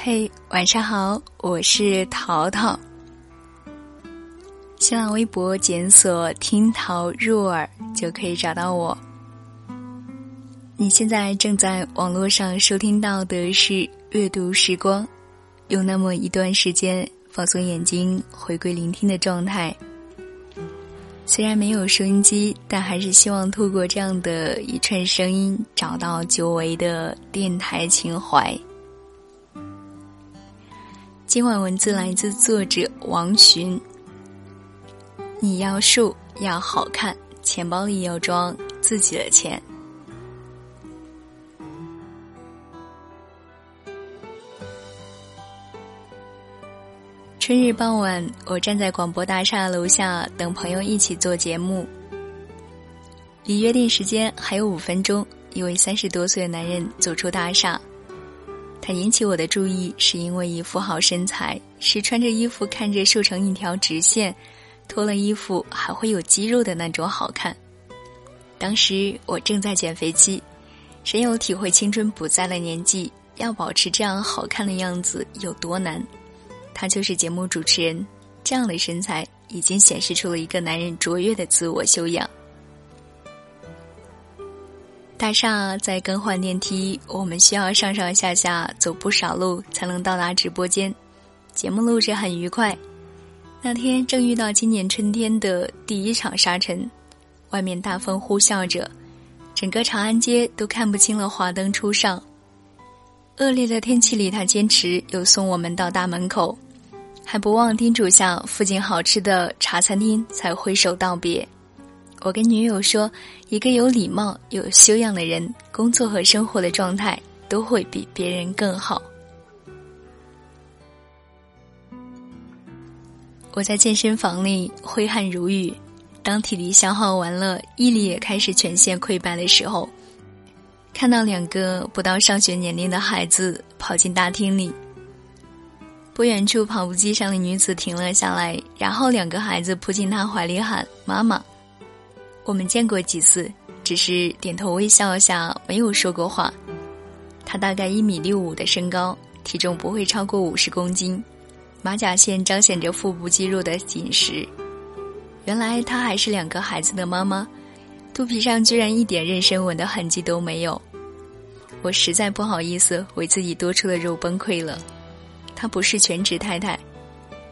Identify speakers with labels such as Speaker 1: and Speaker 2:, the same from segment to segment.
Speaker 1: 嘿，晚上好，我是淘淘。新浪微博检索“听桃入耳”就可以找到我。你现在正在网络上收听到的是阅读时光，有那么一段时间放松眼睛，回归聆听的状态。虽然没有收音机，但还是希望透过这样的一串声音，找到久违的电台情怀。今晚文字来自作者王寻。你要瘦要好看，钱包里要装自己的钱。春日傍晚，我站在广播大厦楼下等朋友一起做节目。离约定时间还有五分钟，一位三十多岁的男人走出大厦。他引起我的注意，是因为一副好身材，是穿着衣服看着瘦成一条直线，脱了衣服还会有肌肉的那种好看。当时我正在减肥期，深有体会青春不在的年纪，要保持这样好看的样子有多难。他就是节目主持人，这样的身材已经显示出了一个男人卓越的自我修养。大厦在更换电梯，我们需要上上下下走不少路才能到达直播间。节目录制很愉快。那天正遇到今年春天的第一场沙尘，外面大风呼啸着，整个长安街都看不清了华灯初上。恶劣的天气里，他坚持又送我们到大门口，还不忘叮嘱下附近好吃的茶餐厅，才挥手道别。我跟女友说，一个有礼貌、有修养的人，工作和生活的状态都会比别人更好。我在健身房里挥汗如雨，当体力消耗完了，毅力也开始全线溃败的时候，看到两个不到上学年龄的孩子跑进大厅里。不远处跑步机上的女子停了下来，然后两个孩子扑进她怀里喊：“妈妈。”我们见过几次，只是点头微笑下，没有说过话。他大概一米六五的身高，体重不会超过五十公斤，马甲线彰显着腹部肌肉的紧实。原来她还是两个孩子的妈妈，肚皮上居然一点妊娠纹的痕迹都没有。我实在不好意思为自己多出的肉崩溃了。她不是全职太太，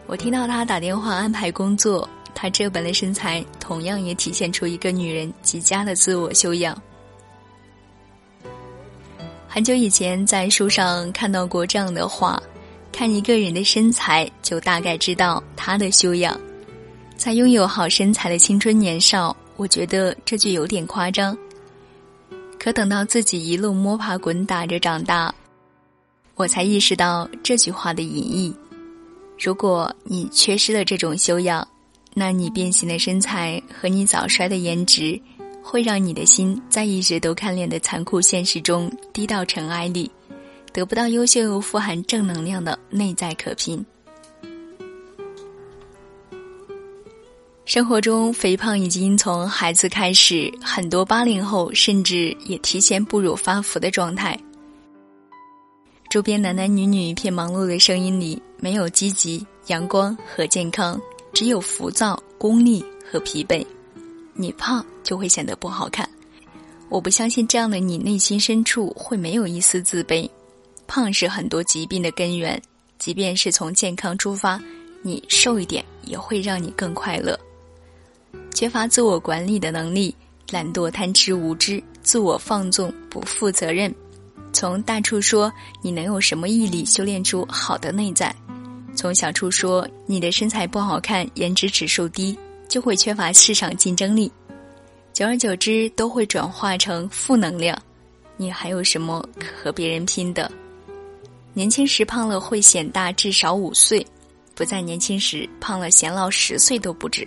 Speaker 1: 我听到她打电话安排工作。她这般的身材，同样也体现出一个女人极佳的自我修养。很久以前在书上看到过这样的话：看一个人的身材，就大概知道他的修养。在拥有好身材的青春年少，我觉得这句有点夸张。可等到自己一路摸爬滚打着长大，我才意识到这句话的隐意。如果你缺失了这种修养，那你变形的身材和你早衰的颜值，会让你的心在一直都看脸的残酷现实中低到尘埃里，得不到优秀又富含正能量的内在可拼。生活中，肥胖已经从孩子开始，很多八零后甚至也提前步入发福的状态。周边男男女女一片忙碌的声音里，没有积极、阳光和健康。只有浮躁、功利和疲惫，你胖就会显得不好看。我不相信这样的你内心深处会没有一丝自卑。胖是很多疾病的根源，即便是从健康出发，你瘦一点也会让你更快乐。缺乏自我管理的能力，懒惰、贪吃、无知、自我放纵、不负责任。从大处说，你能有什么毅力修炼出好的内在？从小处说你的身材不好看，颜值指数低，就会缺乏市场竞争力，久而久之都会转化成负能量。你还有什么可和别人拼的？年轻时胖了会显大至少五岁，不在年轻时胖了显老十岁都不止。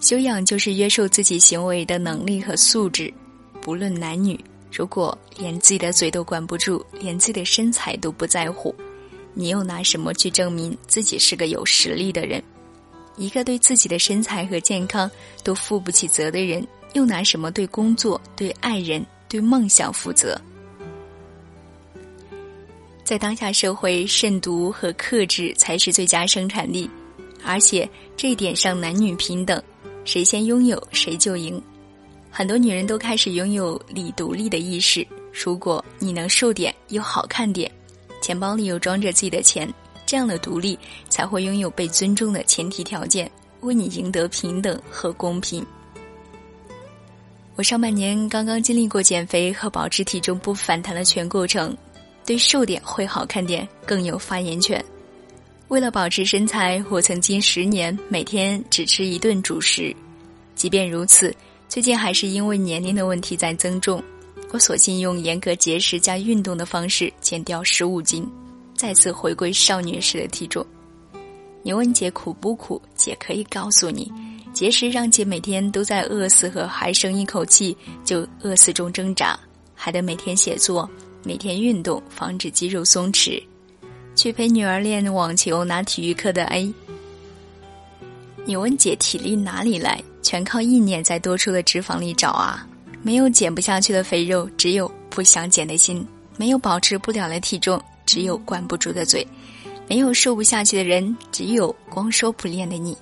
Speaker 1: 修养就是约束自己行为的能力和素质，不论男女。如果连自己的嘴都管不住，连自己的身材都不在乎。你又拿什么去证明自己是个有实力的人？一个对自己的身材和健康都负不起责的人，又拿什么对工作、对爱人、对梦想负责？在当下社会，慎独和克制才是最佳生产力，而且这点上男女平等，谁先拥有谁就赢。很多女人都开始拥有理独立的意识。如果你能瘦点又好看点，钱包里又装着自己的钱，这样的独立才会拥有被尊重的前提条件，为你赢得平等和公平。我上半年刚刚经历过减肥和保持体重不反弹的全过程，对瘦点会好看点更有发言权。为了保持身材，我曾经十年每天只吃一顿主食，即便如此。最近还是因为年龄的问题在增重，索性用严格节食加运动的方式减掉十五斤，再次回归少女时的体重。你问姐苦不苦？姐可以告诉你，节食让姐每天都在饿死和还剩一口气就饿死中挣扎，还得每天写作，每天运动，防止肌肉松弛，去陪女儿练网球拿体育课的 A。你问姐体力哪里来？全靠意念在多出的脂肪里找啊！没有减不下去的肥肉，只有不想减的心；没有保持不了的体重，只有管不住的嘴；没有瘦不下去的人，只有光说不练的你。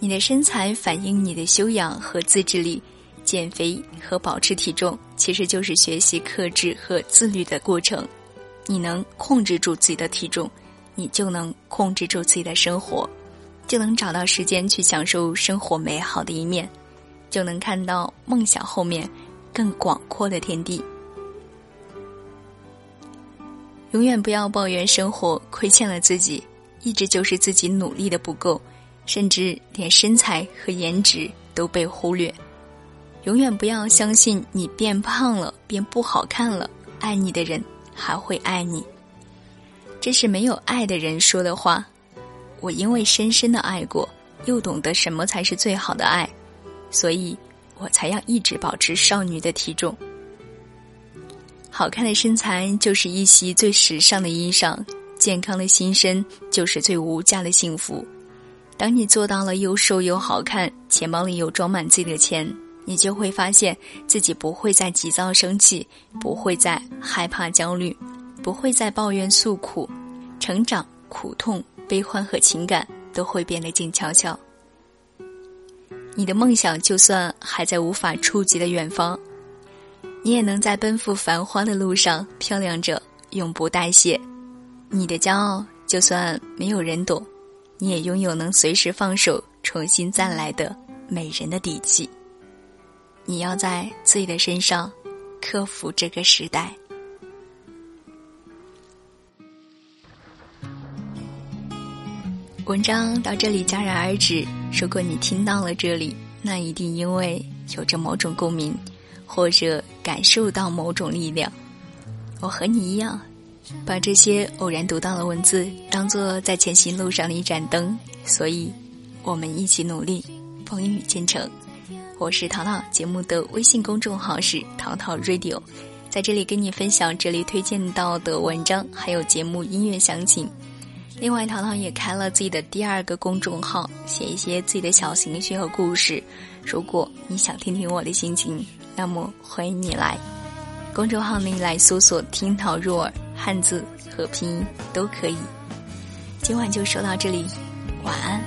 Speaker 1: 你的身材反映你的修养和自制力，减肥和保持体重其实就是学习克制和自律的过程。你能控制住自己的体重，你就能控制住自己的生活。就能找到时间去享受生活美好的一面，就能看到梦想后面更广阔的天地。永远不要抱怨生活亏欠了自己，一直就是自己努力的不够，甚至连身材和颜值都被忽略。永远不要相信你变胖了变不好看了，爱你的人还会爱你。这是没有爱的人说的话。我因为深深的爱过，又懂得什么才是最好的爱，所以我才要一直保持少女的体重。好看的身材就是一袭最时尚的衣裳，健康的心身就是最无价的幸福。当你做到了又瘦又好看，钱包里又装满自己的钱，你就会发现自己不会再急躁生气，不会再害怕焦虑，不会再抱怨诉苦，成长苦痛。悲欢和情感都会变得静悄悄。你的梦想就算还在无法触及的远方，你也能在奔赴繁花的路上漂亮着，永不代谢。你的骄傲就算没有人懂，你也拥有能随时放手、重新再来的美人的底气。你要在自己的身上克服这个时代。文章到这里戛然而止。如果你听到了这里，那一定因为有着某种共鸣，或者感受到某种力量。我和你一样，把这些偶然读到的文字当做在前行路上的一盏灯。所以，我们一起努力，风雨兼程。我是淘淘，节目的微信公众号是淘淘 Radio，在这里跟你分享这里推荐到的文章，还有节目音乐详情。另外，淘淘也开了自己的第二个公众号，写一些自己的小情绪和故事。如果你想听听我的心情，那么欢迎你来公众号内来搜索“听淘若尔”，汉字和拼音都可以。今晚就说到这里，晚安。